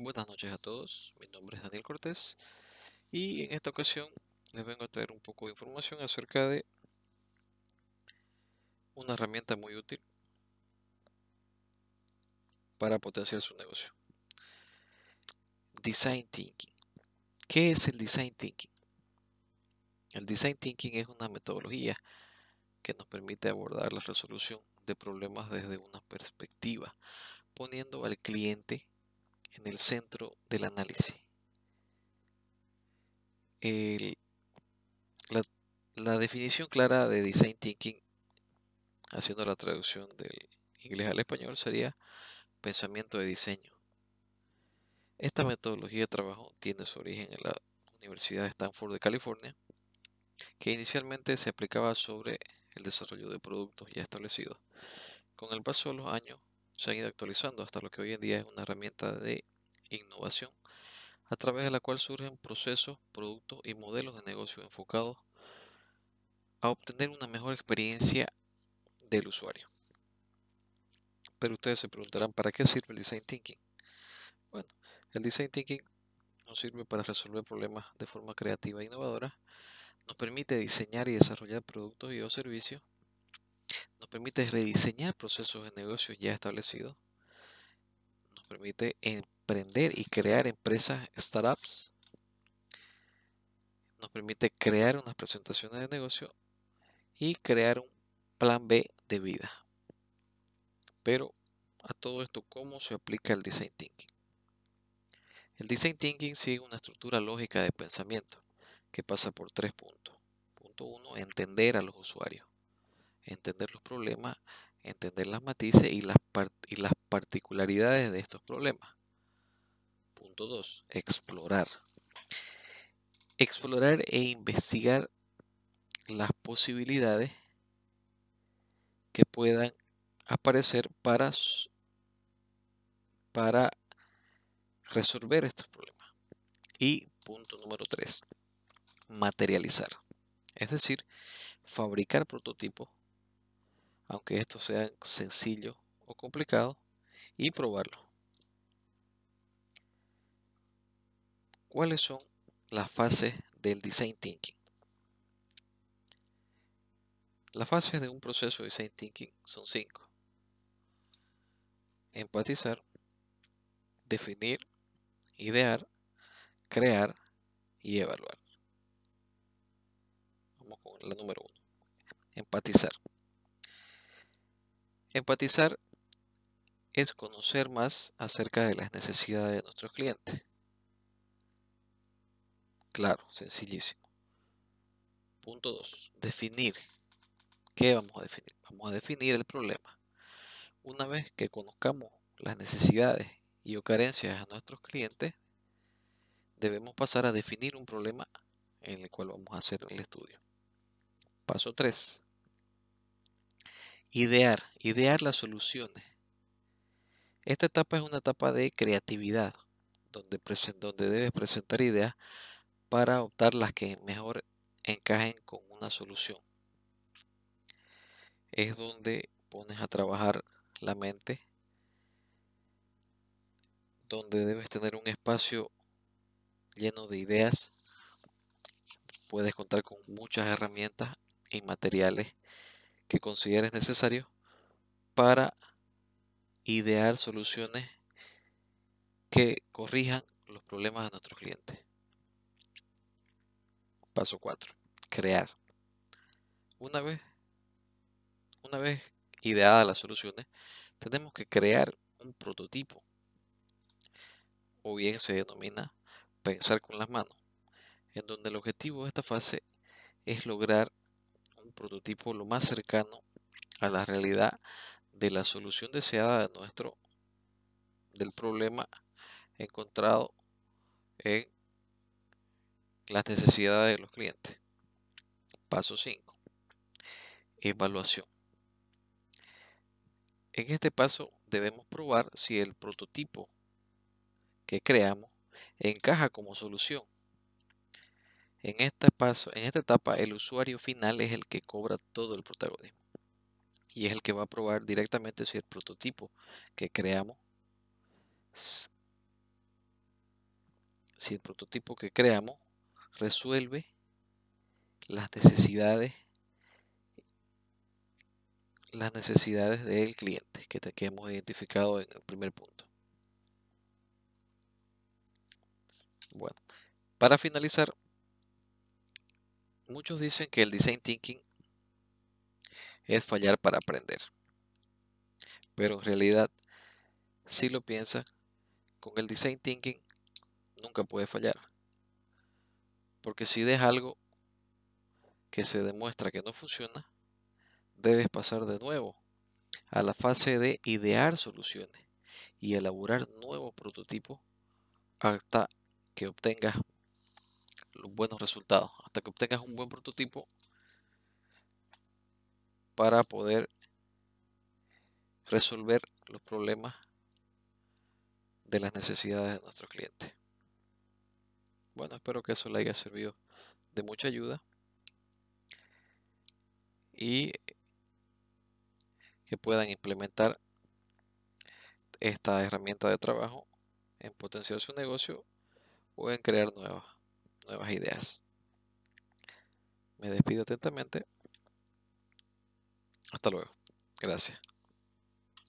Buenas noches a todos, mi nombre es Daniel Cortés y en esta ocasión les vengo a traer un poco de información acerca de una herramienta muy útil para potenciar su negocio. Design Thinking. ¿Qué es el Design Thinking? El Design Thinking es una metodología que nos permite abordar la resolución de problemas desde una perspectiva, poniendo al cliente en el centro del análisis. la, la, definición clara de Design Thinking, haciendo la traducción del inglés al español, sería pensamiento de diseño. Esta metodología de trabajo tiene su origen en la Universidad de Stanford de California, que inicialmente se aplicaba sobre el desarrollo de productos ya establecidos. Con el paso de los años se han ido actualizando hasta lo que hoy en día es una herramienta de innovación a través de la cual surgen procesos, productos y modelos de negocio enfocados a obtener una mejor experiencia del usuario. Pero ustedes se preguntarán, ¿para qué sirve el Design Thinking? Bueno, el Design Thinking nos sirve para resolver problemas de forma creativa e innovadora, nos permite diseñar y desarrollar productos y o servicios nos permite rediseñar procesos de negocios ya establecidos, nos permite emprender y crear empresas startups, nos permite crear unas presentaciones de negocio y crear un plan B de vida. Pero a todo esto, ¿cómo se aplica el design thinking? El design thinking sigue una estructura lógica de pensamiento que pasa por tres puntos. Punto uno, entender a los usuarios entender los problemas, entender las matices y las, particularidades de estos problemas. Punto 2. Explorar. Explorar e investigar las posibilidades que puedan aparecer para, para resolver estos problemas. Y punto número 3. Materializar. Es decir, fabricar prototipos aunque esto sea sencillo o complicado, y probarlo. ¿Cuáles son las fases del design thinking? Las fases de un proceso de design thinking son cinco. Empatizar, definir, idear, crear y evaluar. Vamos con la número uno. Empatizar. Empatizar es conocer más acerca de las necesidades de nuestros clientes. Claro, sencillísimo. Punto 2. Definir. ¿Qué vamos a definir? Vamos a definir el problema. Una vez que conozcamos las necesidades y o carencias de nuestros clientes, debemos pasar a definir un problema en el cual vamos a hacer el estudio. Paso 3. Idear, idear las soluciones. Esta etapa es una etapa de creatividad, donde, donde debes presentar ideas para optar las que mejor encajen con una solución. Es donde pones a trabajar la mente, donde debes tener un espacio lleno de ideas. Puedes contar con muchas herramientas y materiales que consideres necesario para idear soluciones que corrijan los problemas de nuestros clientes. Paso 4. Crear. Una vez, una vez ideadas las soluciones, tenemos que crear un prototipo. O bien se denomina pensar con las manos, en donde el objetivo de esta fase es lograr prototipo lo más cercano a la realidad de la solución deseada de nuestro del problema encontrado en las necesidades de los clientes. Paso 5. Evaluación. En este paso debemos probar si el prototipo que creamos encaja como solución en este paso, en esta etapa, el usuario final es el que cobra todo el protagonismo y es el que va a probar directamente si el prototipo que creamos si el prototipo que creamos resuelve las necesidades las necesidades del cliente que, que hemos identificado en el primer punto. Bueno, para finalizar, muchos dicen que el design thinking es fallar para aprender. Pero en realidad, si lo piensa, con el design thinking nunca puede fallar. Porque si deja algo que se demuestra que no funciona, debes pasar de nuevo a la fase de idear soluciones y elaborar nuevos prototipos hasta que obtengas los buenos resultados, hasta que obtengas un buen prototipo para poder resolver los problemas de las necesidades de nuestros clientes. Bueno, espero que eso le haya servido de mucha ayuda y que puedan implementar esta herramienta de trabajo en potenciar su negocio o en crear nuevas, nuevas ideas. Me despido atentamente. Hasta luego. Gracias.